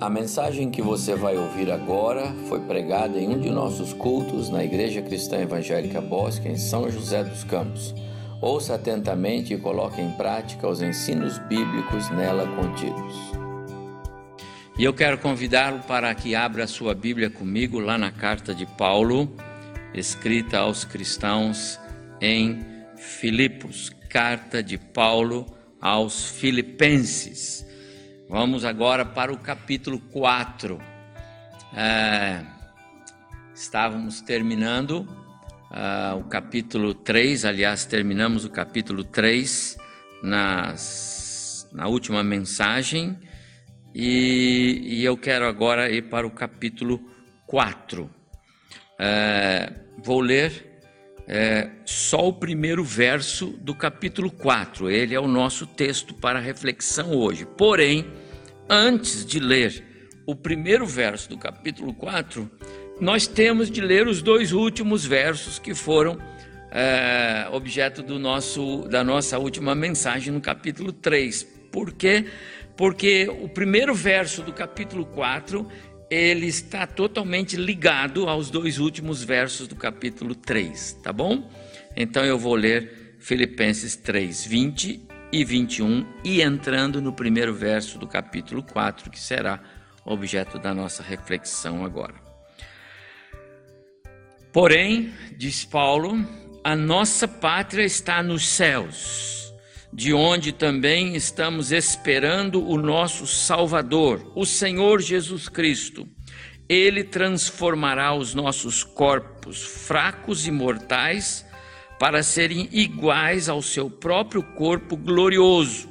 A mensagem que você vai ouvir agora foi pregada em um de nossos cultos na Igreja Cristã Evangélica Bosque, em São José dos Campos. Ouça atentamente e coloque em prática os ensinos bíblicos nela contidos. E eu quero convidá-lo para que abra a sua Bíblia comigo lá na carta de Paulo, escrita aos cristãos em Filipos. Carta de Paulo aos Filipenses. Vamos agora para o capítulo 4. É, estávamos terminando uh, o capítulo 3, aliás, terminamos o capítulo 3 nas, na última mensagem, e, e, eu quero agora ir para o capítulo 4. É, vou ler é, só o primeiro verso do capítulo 4. Ele é o nosso texto para reflexão hoje. Porém, antes de ler o primeiro verso do capítulo 4, nós temos de ler os dois últimos versos que foram é, objeto do nosso, da nossa última mensagem no capítulo 3. Por quê? Porque o primeiro verso do capítulo 4 ele está totalmente ligado aos dois últimos versos do capítulo 3, tá bom? Então eu vou ler Filipenses 3, 20 e 21 e entrando no primeiro verso do capítulo 4, que será objeto da nossa reflexão agora. Porém, diz Paulo, a nossa pátria está nos céus, de onde também estamos esperando o nosso Salvador, o Senhor Jesus Cristo. Ele transformará os nossos corpos fracos e mortais para serem iguais ao seu próprio corpo glorioso.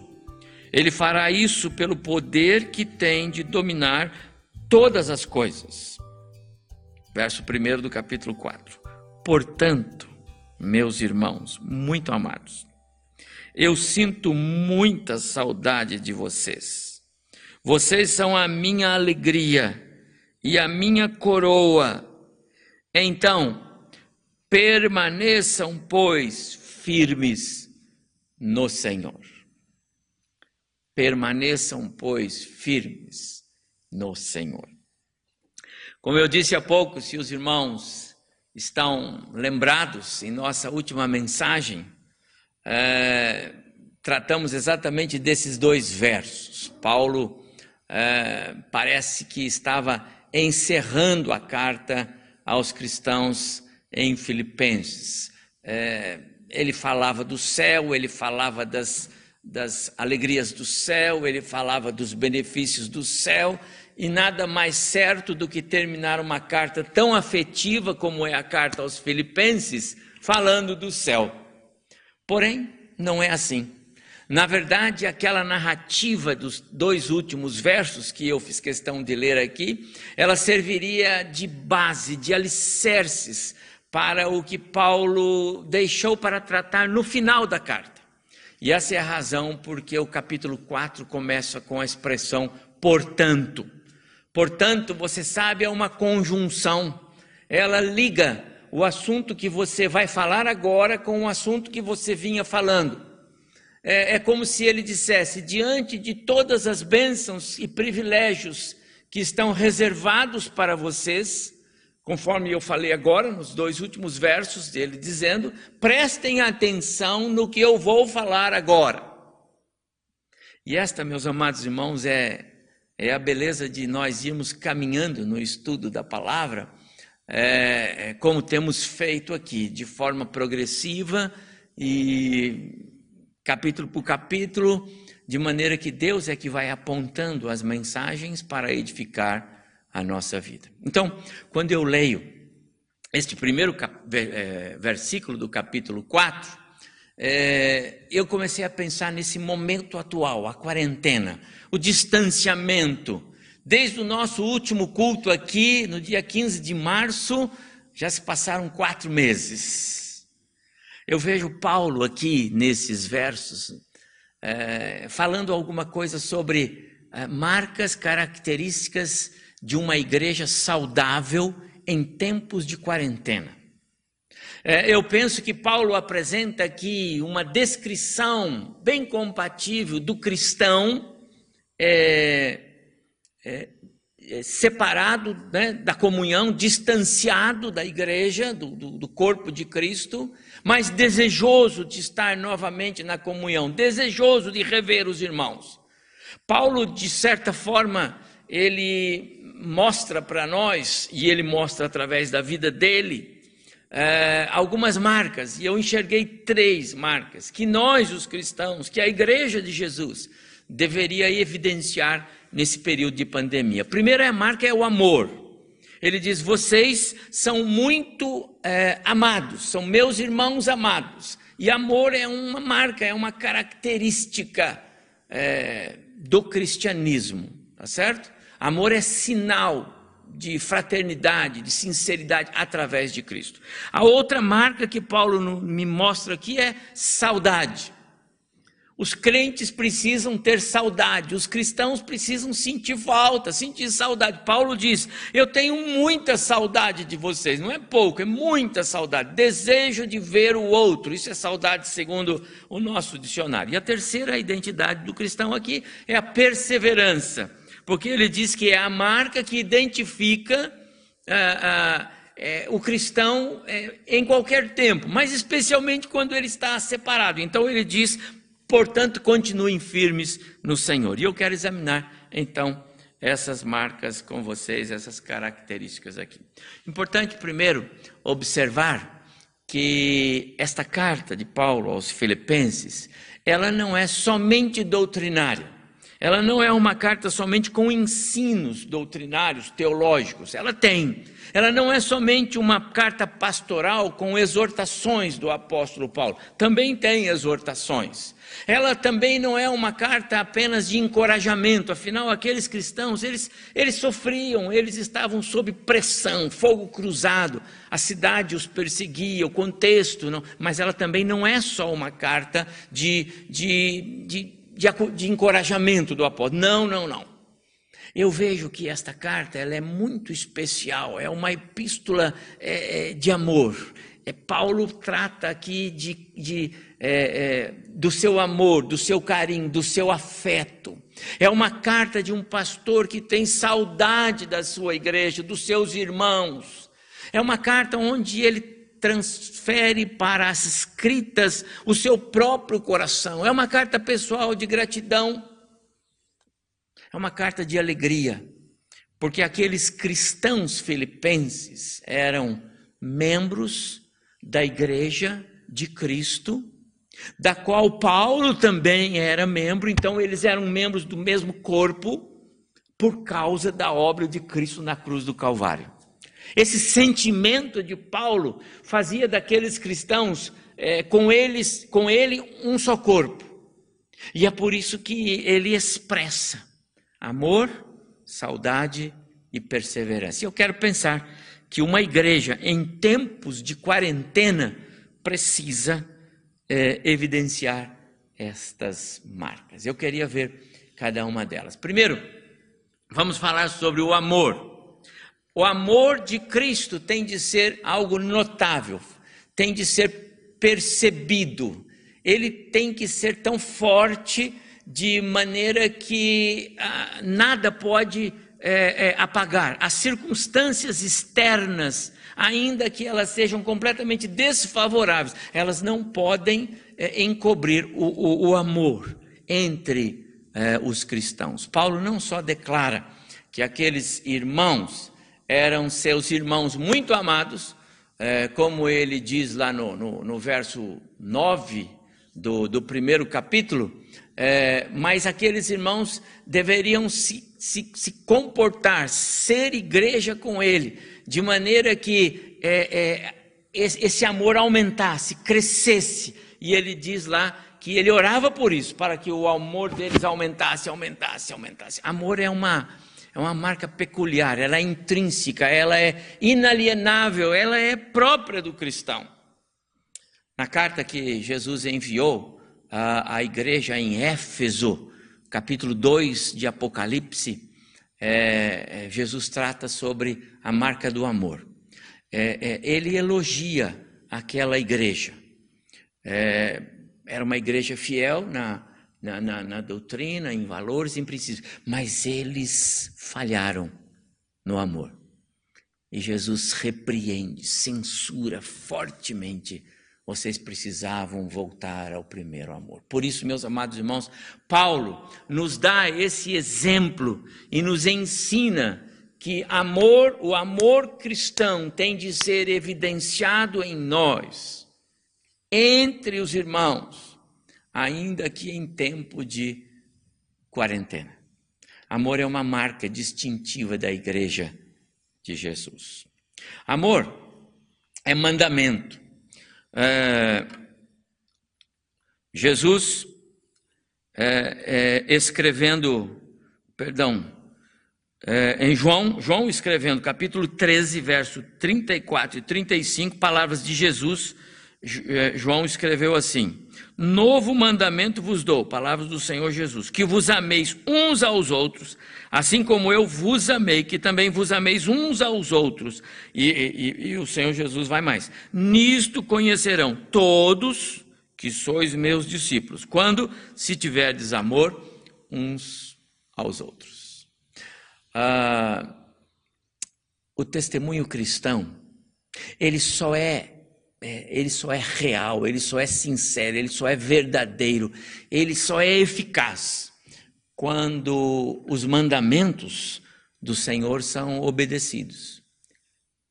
Ele fará isso pelo poder que tem de dominar todas as coisas. Verso 1 do capítulo 4. Portanto, meus irmãos, muito amados, eu sinto muita saudade de vocês. Vocês são a minha alegria e a minha coroa. Então, Permaneçam, pois, firmes no Senhor. Permaneçam, pois, firmes no Senhor. Como eu disse há pouco, se os irmãos estão lembrados em nossa última mensagem, é, tratamos exatamente desses dois versos. Paulo é, parece que estava encerrando a carta aos cristãos em Filipenses. É, ele falava do céu, ele falava das, das alegrias do céu, ele falava dos benefícios do céu, e nada mais certo do que terminar uma carta tão afetiva como é a carta aos Filipenses, falando do céu. Porém, não é assim. Na verdade, aquela narrativa dos dois últimos versos que eu fiz questão de ler aqui, ela serviria de base, de alicerces para o que Paulo deixou para tratar no final da carta. E essa é a razão porque o capítulo 4 começa com a expressão portanto. Portanto, você sabe, é uma conjunção. Ela liga o assunto que você vai falar agora com o assunto que você vinha falando. É, é como se ele dissesse: diante de todas as bênçãos e privilégios que estão reservados para vocês, conforme eu falei agora, nos dois últimos versos dele, dizendo: prestem atenção no que eu vou falar agora. E esta, meus amados irmãos, é, é a beleza de nós irmos caminhando no estudo da palavra, é, é, como temos feito aqui, de forma progressiva e capítulo por capítulo, de maneira que Deus é que vai apontando as mensagens para edificar a nossa vida. Então, quando eu leio este primeiro é, versículo do capítulo 4, é, eu comecei a pensar nesse momento atual, a quarentena, o distanciamento. Desde o nosso último culto aqui, no dia 15 de março, já se passaram quatro meses. Eu vejo Paulo aqui nesses versos, é, falando alguma coisa sobre é, marcas, características de uma igreja saudável em tempos de quarentena. É, eu penso que Paulo apresenta aqui uma descrição bem compatível do cristão é, é, separado né, da comunhão, distanciado da igreja, do, do, do, corpo de Cristo, mas desejoso de estar novamente na comunhão, desejoso de rever os irmãos. Paulo, de certa forma, ele mostra para nós, e ele mostra através da vida dele, é, algumas marcas, e eu enxerguei três marcas, que nós, os cristãos, que a igreja de Jesus, deveria evidenciar nesse período de pandemia. A primeira marca é o amor. Ele diz: vocês são muito é, amados, são meus irmãos amados. E amor é uma marca, é uma característica é, do cristianismo, tá certo? Amor é sinal de fraternidade, de sinceridade através de Cristo. A outra marca que Paulo me mostra aqui é saudade. Os crentes precisam ter saudade, os cristãos precisam sentir falta, sentir saudade. Paulo diz: Eu tenho muita saudade de vocês, não é pouco, é muita saudade. Desejo de ver o outro, isso é saudade segundo o nosso dicionário. E a terceira identidade do cristão aqui é a perseverança, porque ele diz que é a marca que identifica. Ah, ah, é, o cristão é, em qualquer tempo, mas especialmente quando ele está separado. Então ele diz: Portanto, continuem firmes no Senhor. E eu quero examinar, então, essas marcas com vocês, essas características aqui. Importante, primeiro, observar que esta carta de Paulo aos Filipenses, ela não é somente doutrinária. Ela não é uma carta somente com ensinos doutrinários, teológicos. Ela tem. Ela não é somente uma carta pastoral com exortações do apóstolo Paulo. Também tem exortações. Ela também não é uma carta apenas de encorajamento, afinal, aqueles cristãos, eles, eles sofriam, eles estavam sob pressão, fogo cruzado, a cidade os perseguia, o contexto, não, mas ela também não é só uma carta de, de, de, de, de encorajamento do apóstolo. Não, não, não. Eu vejo que esta carta ela é muito especial, é uma epístola é, é de amor. É, Paulo trata aqui de, de é, é, do seu amor, do seu carinho, do seu afeto. É uma carta de um pastor que tem saudade da sua igreja, dos seus irmãos. É uma carta onde ele transfere para as escritas o seu próprio coração. É uma carta pessoal de gratidão. É uma carta de alegria, porque aqueles cristãos filipenses eram membros da igreja de Cristo da qual Paulo também era membro, então eles eram membros do mesmo corpo por causa da obra de Cristo na cruz do Calvário. Esse sentimento de Paulo fazia daqueles cristãos é, com eles, com ele um só corpo. E é por isso que ele expressa amor, saudade e perseverança. E eu quero pensar que uma igreja em tempos de quarentena precisa é, evidenciar estas marcas. Eu queria ver cada uma delas. Primeiro, vamos falar sobre o amor. O amor de Cristo tem de ser algo notável, tem de ser percebido, ele tem que ser tão forte de maneira que ah, nada pode é, é, apagar. As circunstâncias externas ainda que elas sejam completamente desfavoráveis, elas não podem é, encobrir o, o, o, amor entre os cristãos. Paulo não só declara que aqueles irmãos eram seus irmãos muito amados, é, como ele diz lá no, no, no verso 9 do, do primeiro capítulo, é, mas aqueles irmãos deveriam se, se, se comportar, ser igreja com ele, de maneira que é, é, esse amor aumentasse, crescesse. E ele diz lá que ele orava por isso, para que o amor deles aumentasse, aumentasse, aumentasse. Amor é uma, é uma marca peculiar, ela é intrínseca, ela é inalienável, ela é própria do cristão. Na carta que Jesus enviou à, à igreja em Éfeso, capítulo 2 de Apocalipse, é, é, Jesus trata sobre a marca do amor. É, é, ele elogia aquela igreja. É, era uma igreja fiel na, na, na, na doutrina, em valores, em princípios, mas eles falharam no amor. E Jesus repreende, censura fortemente. Vocês precisavam voltar ao primeiro amor. Por isso, meus amados irmãos, Paulo nos dá esse exemplo e nos ensina que amor, o amor cristão tem de ser evidenciado em nós, entre os irmãos, ainda que em tempo de quarentena. Amor é uma marca distintiva da igreja de Jesus. Amor é mandamento. É, Jesus é, é, escrevendo, perdão, é, em João, João escrevendo capítulo 13, verso 34 e 35, palavras de Jesus, é, João escreveu assim: Novo mandamento vos dou, palavras do Senhor Jesus, que vos ameis uns aos outros, assim como eu vos amei, que também vos ameis uns aos outros. E, e, e o Senhor Jesus vai mais: Nisto conhecerão todos que sois meus discípulos, quando se tiverdes amor uns aos outros. Ah, o testemunho cristão, ele só é é, ele só é real, ele só é sincero, ele só é verdadeiro, ele só é eficaz quando os mandamentos do Senhor são obedecidos.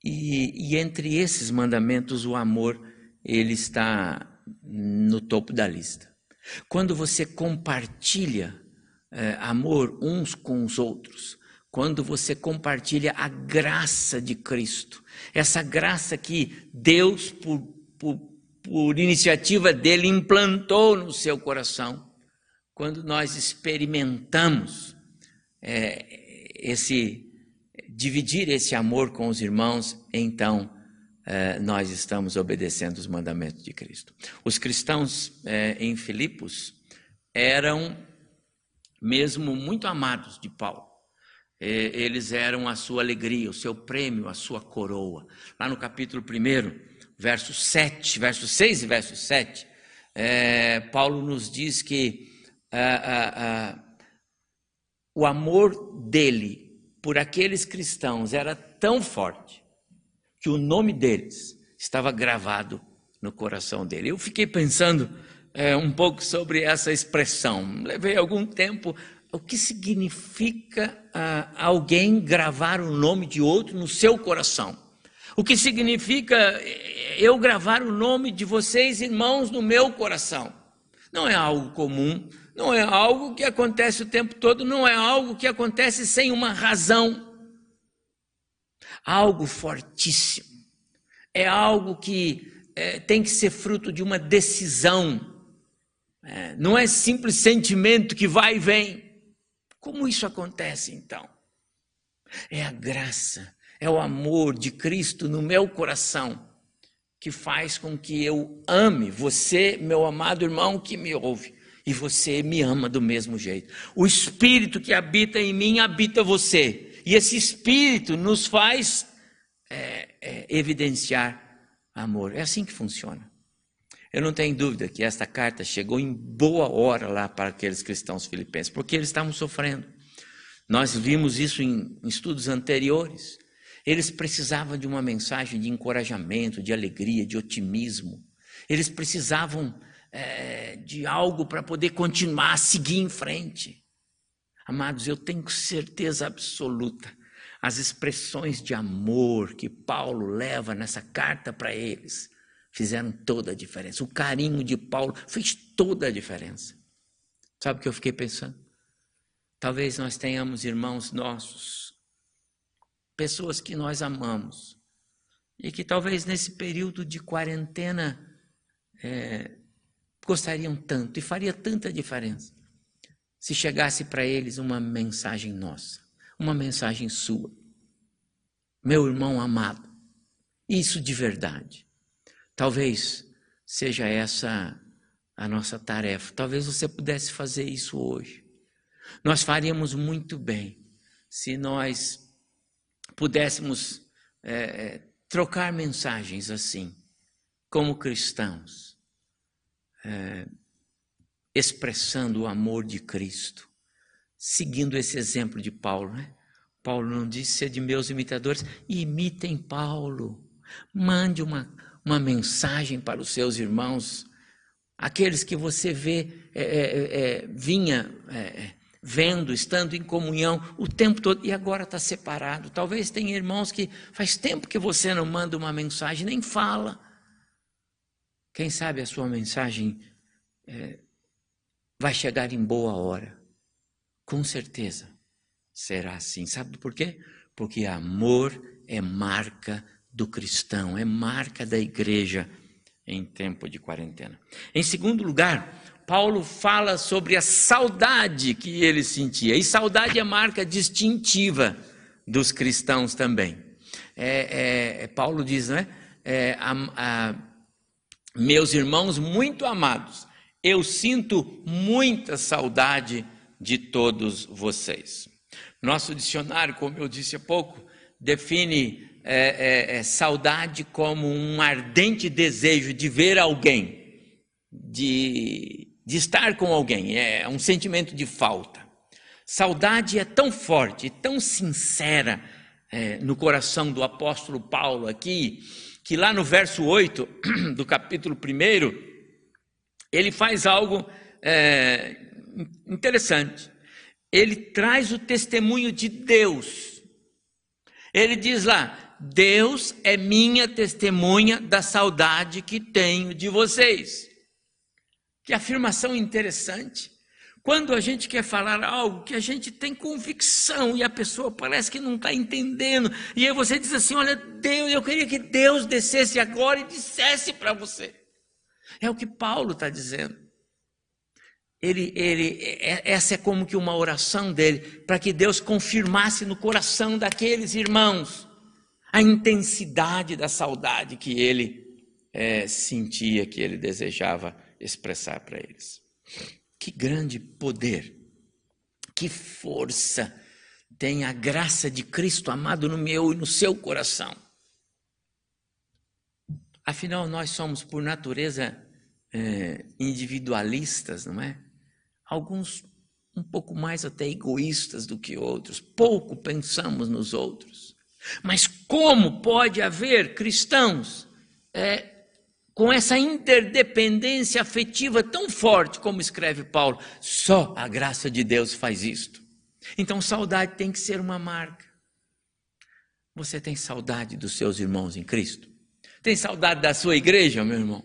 E, e entre esses mandamentos, o amor, ele está no topo da lista. Quando você compartilha é, amor uns com os outros, quando você compartilha a graça de Cristo, essa graça que Deus, por, por, por iniciativa dele, implantou no seu coração, quando nós experimentamos é, esse dividir esse amor com os irmãos, então é, nós estamos obedecendo os mandamentos de Cristo. Os cristãos é, em Filipos eram mesmo muito amados de Paulo eles eram a sua alegria, o seu prêmio, a sua coroa. Lá no capítulo 1, verso 7, verso 6 e verso 7, é, Paulo nos diz que o amor dele por aqueles cristãos era tão forte que o nome deles estava gravado no coração dele. Eu fiquei pensando é, um pouco sobre essa expressão. Levei algum tempo o que significa ah, alguém gravar o nome de outro no seu coração. O que significa eh, eu gravar o nome de vocês, irmãos, no meu coração. Não é algo comum, não é algo que acontece o tempo todo, não é algo que acontece sem uma razão. Algo fortíssimo. É algo que é, tem que ser fruto de uma decisão. É, não é simples sentimento que vai e vem. Como isso acontece então? É a graça, é o amor de Cristo no meu coração que faz com que eu ame você, meu amado irmão que me ouve, e você me ama do mesmo jeito. O Espírito que habita em mim habita você, e esse Espírito nos faz é, é, evidenciar amor. É assim que funciona. Eu não tenho dúvida que esta carta chegou em boa hora lá para aqueles cristãos filipenses, porque eles estavam sofrendo. Nós vimos isso em, em estudos anteriores. Eles precisavam de uma mensagem de encorajamento, de alegria, de otimismo. Eles precisavam é, de algo para poder continuar a seguir em frente. Amados, eu tenho certeza absoluta as expressões de amor que Paulo leva nessa carta para eles fizeram toda a diferença. O carinho de Paulo fez toda a diferença. Sabe o que eu fiquei pensando? Talvez nós tenhamos irmãos nossos, pessoas que nós amamos, e que talvez nesse período de quarentena é, gostariam tanto e faria tanta diferença se chegasse para eles uma mensagem nossa, uma mensagem sua. Meu irmão amado, isso de verdade. Talvez seja essa a nossa tarefa. Talvez você pudesse fazer isso hoje. Nós faríamos muito bem se nós pudéssemos é, é, trocar mensagens assim, como cristãos, é, expressando o amor de Cristo, seguindo esse exemplo de Paulo, né? Paulo não disse ser de meus imitadores, imitem Paulo. Mande uma, uma mensagem para os seus irmãos, aqueles que você vê, é, é, é, vinha é, vendo, estando em comunhão o tempo todo e agora está separado. Talvez tenha irmãos que faz tempo que você não manda uma mensagem, nem fala. Quem sabe a sua mensagem é, vai chegar em boa hora. Com certeza será assim. Sabe por quê? Porque amor é marca do cristão, é marca da igreja em tempo de quarentena. Em segundo lugar, Paulo fala sobre a saudade que ele sentia. E saudade é marca distintiva dos cristãos também. É, é, é Paulo diz, não é? é a, a, meus irmãos muito amados, eu sinto muita saudade de todos vocês. Nosso dicionário, como eu disse há pouco, define é, é, é, saudade como um ardente desejo de ver alguém, de, de estar com alguém, é um sentimento de falta. Saudade é tão forte, tão sincera é, no coração do apóstolo Paulo aqui, que lá no verso 8 do capítulo 1, ele faz algo é, interessante ele traz o testemunho de Deus. Ele diz lá: Deus é minha testemunha da saudade que tenho de vocês. Que afirmação interessante. Quando a gente quer falar algo que a gente tem convicção e a pessoa parece que não está entendendo, e aí você diz assim: Olha, Deus, eu queria que Deus descesse agora e dissesse para você. É o que Paulo está dizendo ele, ele, é, essa é como que uma oração dele, para que Deus confirmasse no coração daqueles irmãos a intensidade da saudade que ele é, sentia, que ele desejava expressar para eles. Que grande poder, que força tem a graça de Cristo amado no meu e no seu coração. Afinal, nós somos, por natureza, é, individualistas, não é? alguns um pouco mais até egoístas do que outros, pouco pensamos nos outros. Mas como pode haver cristãos é, com essa interdependência afetiva tão forte como escreve Paulo? Só a graça de Deus faz isto. Então, saudade tem que ser uma marca. Você tem saudade dos seus irmãos em Cristo? Tem saudade da sua igreja, meu irmão?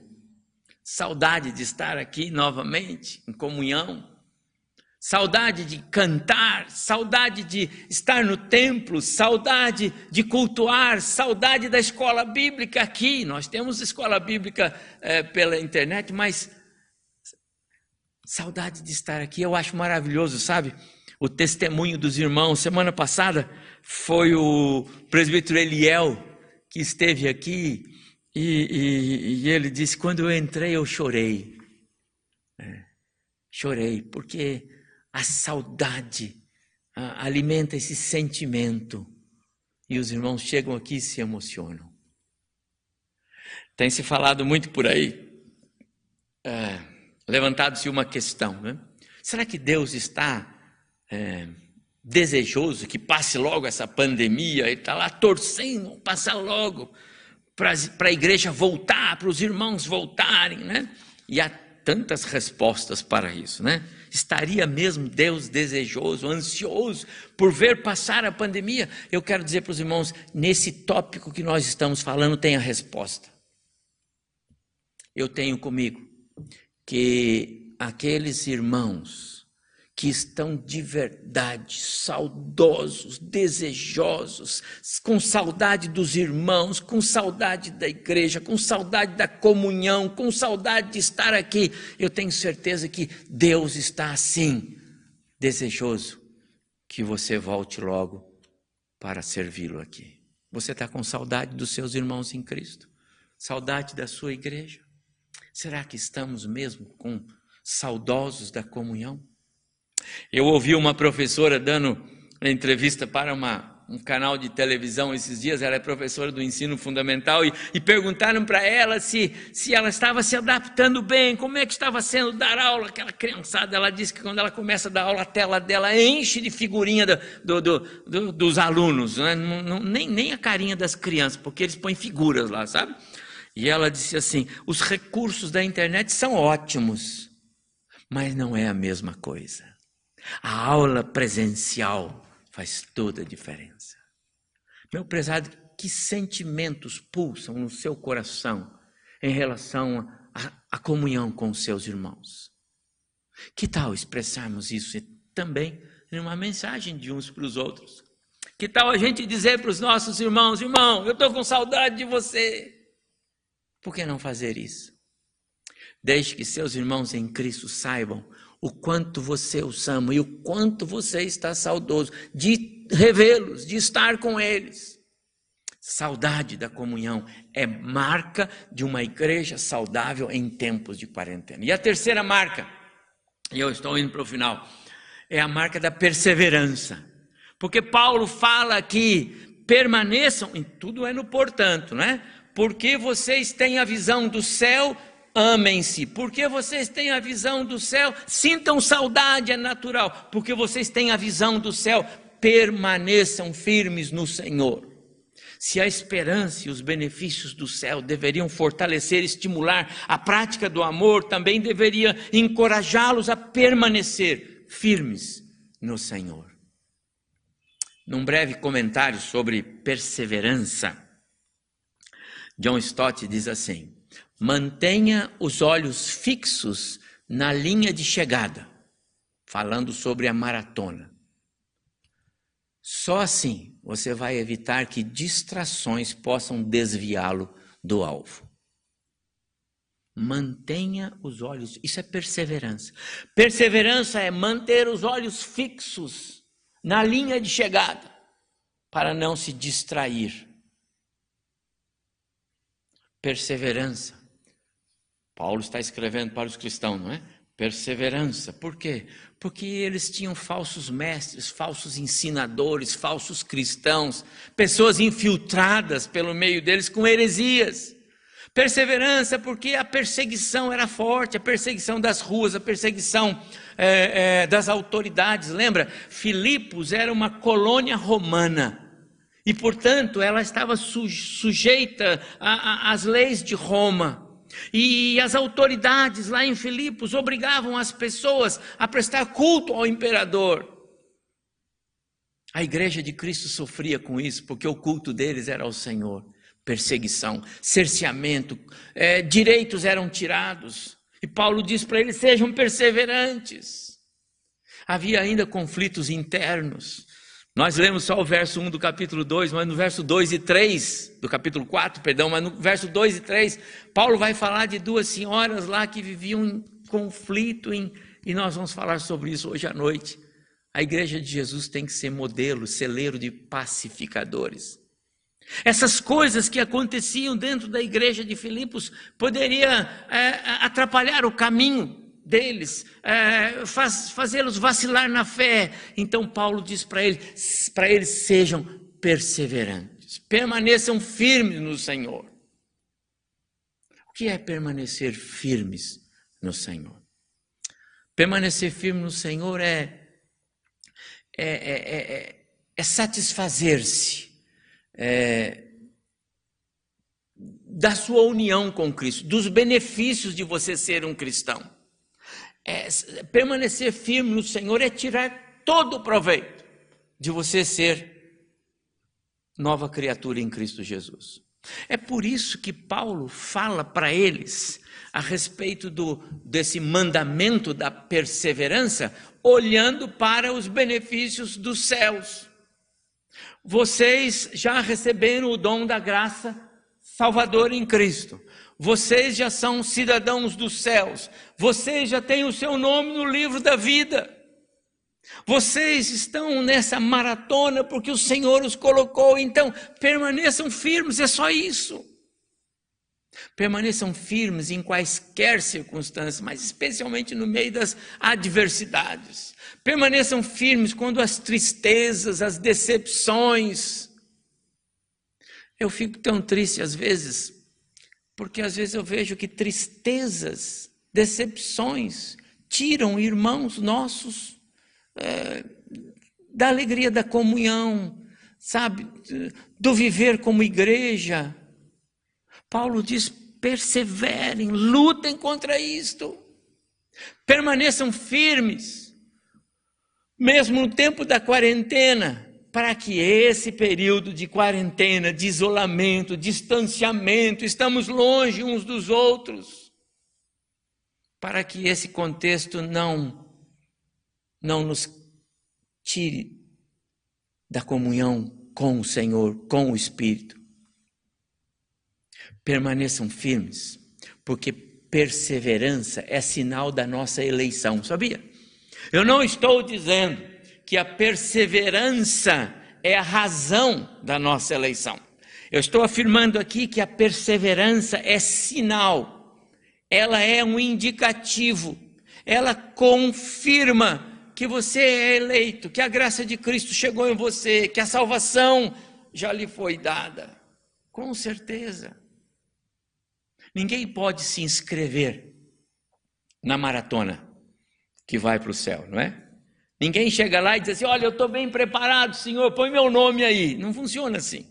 Saudade de estar aqui novamente em comunhão? Saudade de cantar, saudade de estar no templo, saudade de cultuar, saudade da escola bíblica aqui. Nós temos escola bíblica é, pela internet, mas saudade de estar aqui. Eu acho maravilhoso, sabe? O testemunho dos irmãos. Semana passada foi o presbítero Eliel que esteve aqui e, e, e ele disse: quando eu entrei eu chorei. É, chorei porque a saudade a, alimenta esse sentimento. E os irmãos chegam aqui e se emocionam. Tem se falado muito por aí, é, levantado-se uma questão, né? Será que Deus está é, desejoso que passe logo essa pandemia? Ele está lá torcendo, passar logo para a igreja voltar, para os irmãos voltarem, né? E há tantas respostas para isso, né? Estaria mesmo Deus desejoso, ansioso por ver passar a pandemia? Eu quero dizer para os irmãos, nesse tópico que nós estamos falando, tem a resposta. Eu tenho comigo que aqueles irmãos que estão de verdade saudosos, desejosos, com saudade dos irmãos, com saudade da igreja, com saudade da comunhão, com saudade de estar aqui. Eu tenho certeza que Deus está assim, desejoso que você volte logo para servi-lo aqui. Você está com saudade dos seus irmãos em Cristo? Saudade da sua igreja? Será que estamos mesmo com saudosos da comunhão? Eu ouvi uma professora dando entrevista para uma, um canal de televisão esses dias, ela é professora do ensino fundamental, e, e perguntaram para ela se, se ela estava se adaptando bem, como é que estava sendo dar aula, aquela criançada, ela disse que quando ela começa a dar aula, a tela dela enche de figurinha do, do, do, dos alunos, né? não, não, nem, nem a carinha das crianças, porque eles põem figuras lá, sabe? E ela disse assim: os recursos da internet são ótimos, mas não é a mesma coisa. A aula presencial faz toda a diferença. Meu prezado, que sentimentos pulsam no seu coração em relação à comunhão com os seus irmãos? Que tal expressarmos isso também em uma mensagem de uns para os outros? Que tal a gente dizer para os nossos irmãos: irmão, eu estou com saudade de você. Por que não fazer isso? Desde que seus irmãos em Cristo saibam o quanto você os ama e o quanto você está saudoso de revê-los, de estar com eles. Saudade da comunhão é marca de uma igreja saudável em tempos de quarentena. E a terceira marca, e eu estou indo para o final, é a marca da perseverança. Porque Paulo fala que permaneçam, e tudo é no portanto, né? Porque vocês têm a visão do céu amem-se, porque vocês têm a visão do céu, sintam saudade, é natural, porque vocês têm a visão do céu, permaneçam firmes no Senhor. Se a esperança e os benefícios do céu deveriam fortalecer, estimular a prática do amor, também deveria encorajá-los a permanecer firmes no Senhor. Num breve comentário sobre perseverança, John Stott diz assim: mantenha os olhos fixos na linha de chegada, falando sobre a maratona. Só assim você vai evitar que distrações possam desviá-lo do alvo. Mantenha os olhos, isso é perseverança. Perseverança é manter os olhos fixos na linha de chegada, para não se distrair. Perseverança Paulo está escrevendo para os cristãos, não é? Perseverança. Por quê? Porque eles tinham falsos mestres, falsos ensinadores, falsos cristãos, pessoas infiltradas pelo meio deles com heresias. Perseverança, porque a perseguição era forte, a perseguição das ruas, a perseguição é, é, das autoridades. Lembra? Filipos era uma colônia romana. E, portanto, ela estava sujeita às leis de Roma. E as autoridades lá em Filipos obrigavam as pessoas a prestar culto ao imperador. A igreja de Cristo sofria com isso, porque o culto deles era ao Senhor. Perseguição, cerceamento, é, direitos eram tirados. E Paulo diz para eles: sejam perseverantes. Havia ainda conflitos internos. Nós lemos só o verso 1 do capítulo 2, mas no verso 2 e 3, do capítulo 4, perdão, mas no verso 2 e 3, Paulo vai falar de duas senhoras lá que viviam em conflito, em, e nós vamos falar sobre isso hoje à noite. A igreja de Jesus tem que ser modelo, celeiro de pacificadores. Essas coisas que aconteciam dentro da igreja de Filipos poderia é, atrapalhar o caminho deles, é, faz, fazê-los vacilar na fé. Então Paulo diz para eles, para eles sejam perseverantes, permaneçam firmes no Senhor. O que é permanecer firmes no Senhor? Permanecer firme no Senhor é, é, é, é, é satisfazer-se da sua união com Cristo, dos benefícios de você ser um cristão é, permanecer firme no Senhor é tirar todo o proveito de você ser nova criatura em Cristo Jesus. É por isso que Paulo fala para eles a respeito do, desse mandamento da perseverança, olhando para os benefícios dos céus. Vocês já receberam o dom da graça salvadora em Cristo. Vocês já são cidadãos dos céus. Vocês já têm o seu nome no livro da vida. Vocês estão nessa maratona porque o Senhor os colocou, então permaneçam firmes, é só isso. Permaneçam firmes em quaisquer circunstâncias, mas especialmente no meio das adversidades. Permaneçam firmes quando as tristezas, as decepções. Eu fico tão triste às vezes, porque às vezes eu vejo que tristezas, decepções, tiram irmãos nossos é, da alegria da comunhão, sabe, do viver como igreja. Paulo diz: perseverem, lutem contra isto, permaneçam firmes, mesmo no tempo da quarentena, para que esse período de quarentena, de isolamento, distanciamento, estamos longe uns dos outros, para que esse contexto não não nos tire da comunhão com o Senhor, com o Espírito. Permaneçam firmes, porque perseverança é sinal da nossa eleição, sabia? Eu não estou dizendo que a perseverança é a razão da nossa eleição. Eu estou afirmando aqui que a perseverança é sinal, ela é um indicativo, ela confirma que você é eleito, que a graça de Cristo chegou em você, que a salvação já lhe foi dada. Com certeza. Ninguém pode se inscrever na maratona que vai para o céu, não é? Ninguém chega lá e diz assim: Olha, eu estou bem preparado, Senhor, põe meu nome aí. Não funciona assim.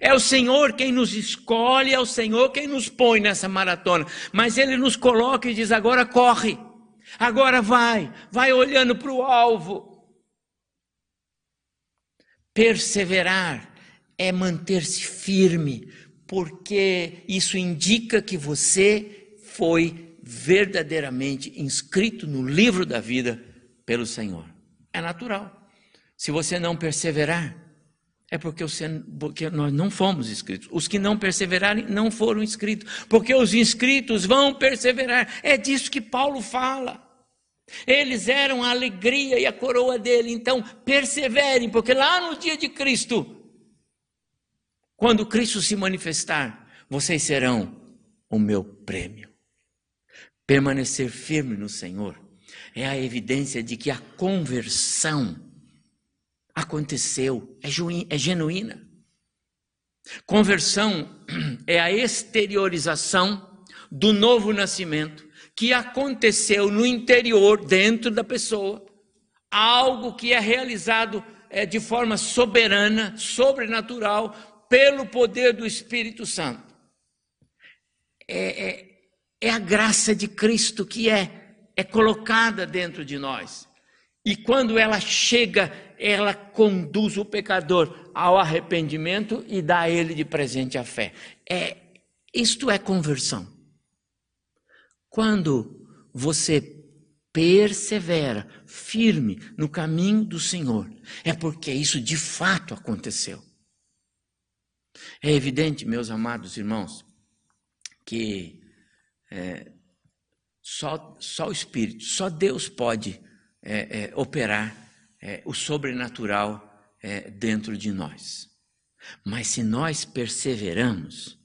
É o Senhor quem nos escolhe, é o Senhor quem nos põe nessa maratona. Mas Ele nos coloca e diz: Agora corre. Agora vai, vai olhando para o alvo. Perseverar é manter-se firme, porque isso indica que você foi verdadeiramente inscrito no livro da vida pelo Senhor. É natural. Se você não perseverar, é porque, você, porque, nós não fomos inscritos. Os que não perseverarem não foram inscritos, porque os inscritos vão perseverar. É disso que Paulo fala. Eles eram a alegria e a coroa dele, então perseverem, porque lá no dia de Cristo, quando Cristo se manifestar, vocês serão o meu prêmio. Permanecer firme no Senhor é a evidência de que a conversão aconteceu, é, é genuína. Conversão é a exteriorização do novo nascimento que aconteceu no interior, dentro da pessoa, algo que é realizado é, de forma soberana, sobrenatural, pelo poder do Espírito Santo. É, é, é a graça de Cristo que é, é colocada dentro de nós. E quando ela chega, ela conduz o pecador ao arrependimento e dá a ele de presente a fé. É, isto é conversão. Quando você persevera firme no caminho do Senhor, é porque isso de fato aconteceu. É evidente, meus amados irmãos, que é, só, só o Espírito, só Deus pode é, é, operar é, o sobrenatural é, dentro de nós. Mas se nós perseveramos,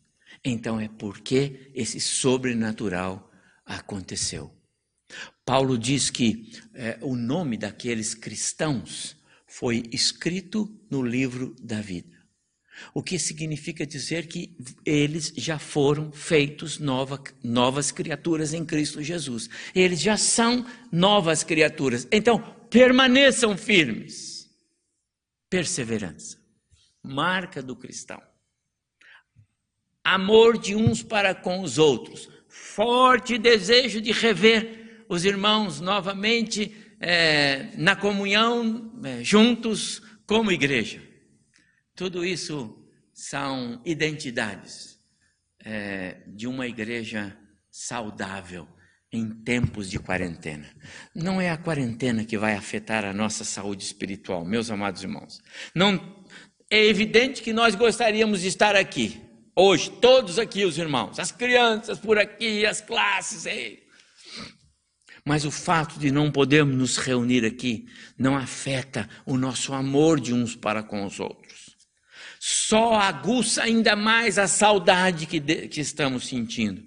então é porque esse sobrenatural aconteceu. Paulo diz que é, o nome daqueles cristãos foi escrito no livro da vida. O que significa dizer que eles já foram feitos nova, novas criaturas em Cristo Jesus. Eles já são novas criaturas. Então, permaneçam firmes. Perseverança. Marca do cristão. Amor de uns para com os outros forte desejo de rever os irmãos novamente é, na comunhão, é, juntos como igreja. Tudo isso são identidades é, de uma igreja saudável em tempos de quarentena. Não é a quarentena que vai afetar a nossa saúde espiritual, meus amados irmãos. Não é evidente que nós gostaríamos de estar aqui, Hoje, todos aqui, os irmãos, as crianças por aqui, as classes. Ei. Mas o fato de não podermos nos reunir aqui não afeta o nosso amor de uns para com os outros. Só aguça ainda mais a saudade que, de, que estamos sentindo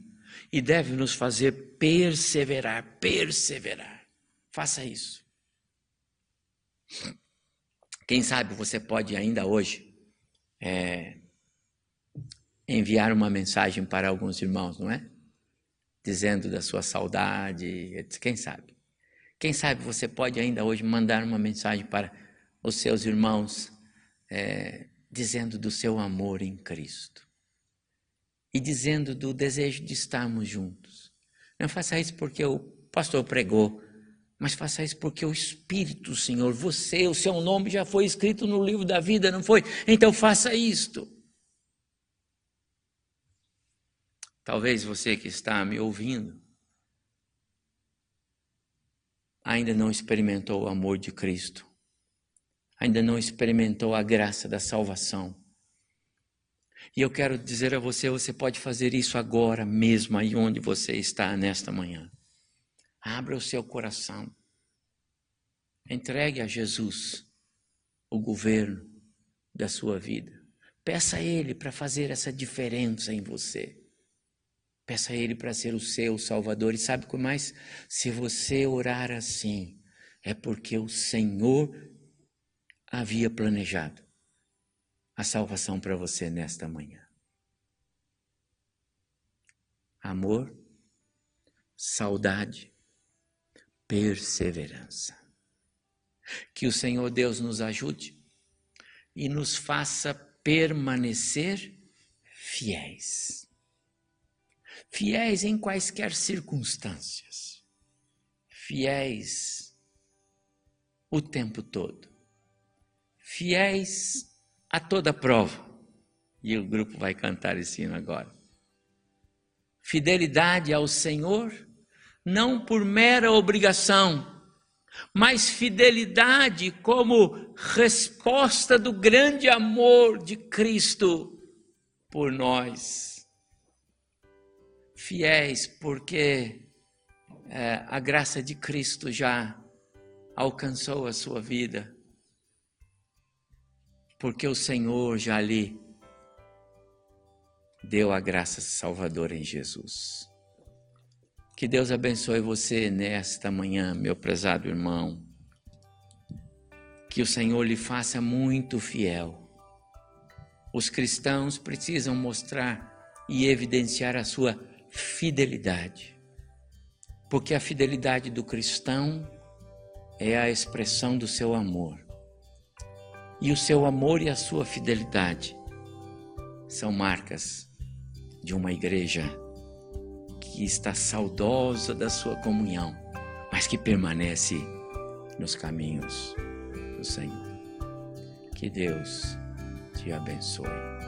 e deve nos fazer perseverar, perseverar. Faça isso. Quem sabe você pode ainda hoje é, enviar uma mensagem para alguns irmãos, não é? Dizendo da sua saudade, quem sabe? Quem sabe você pode ainda hoje mandar uma mensagem para os seus irmãos, é, dizendo do seu amor em Cristo e dizendo do desejo de estarmos juntos. Não faça isso porque o pastor pregou, mas faça isso porque o Espírito, Senhor, você, o seu nome já foi escrito no livro da vida, não foi? Então faça isto. Talvez você que está me ouvindo ainda não experimentou o amor de Cristo, ainda não experimentou a graça da salvação. E eu quero dizer a você: você pode fazer isso agora mesmo, aí onde você está nesta manhã. Abra o seu coração. Entregue a Jesus o governo da sua vida. Peça a Ele para fazer essa diferença em você. Peça a Ele para ser o seu Salvador. E sabe o que mais? Se você orar assim, é porque o Senhor havia planejado a salvação para você nesta manhã. Amor, saudade, perseverança. Que o Senhor Deus nos ajude e nos faça permanecer fiéis. Fiéis em quaisquer circunstâncias. Fiéis o tempo todo. Fiéis a toda prova. E o grupo vai cantar esse hino agora. Fidelidade ao Senhor, não por mera obrigação, mas fidelidade como resposta do grande amor de Cristo por nós. Fiéis, porque é, a graça de Cristo já alcançou a sua vida porque o Senhor já lhe deu a graça salvadora em Jesus. Que Deus abençoe você nesta manhã, meu prezado irmão. Que o Senhor lhe faça muito fiel. Os cristãos precisam mostrar e evidenciar a sua fidelidade. Porque a fidelidade do cristão é a expressão do seu amor. E o seu amor e a sua fidelidade são marcas de uma igreja que está saudosa da sua comunhão, mas que permanece nos caminhos do Senhor. Que Deus te abençoe.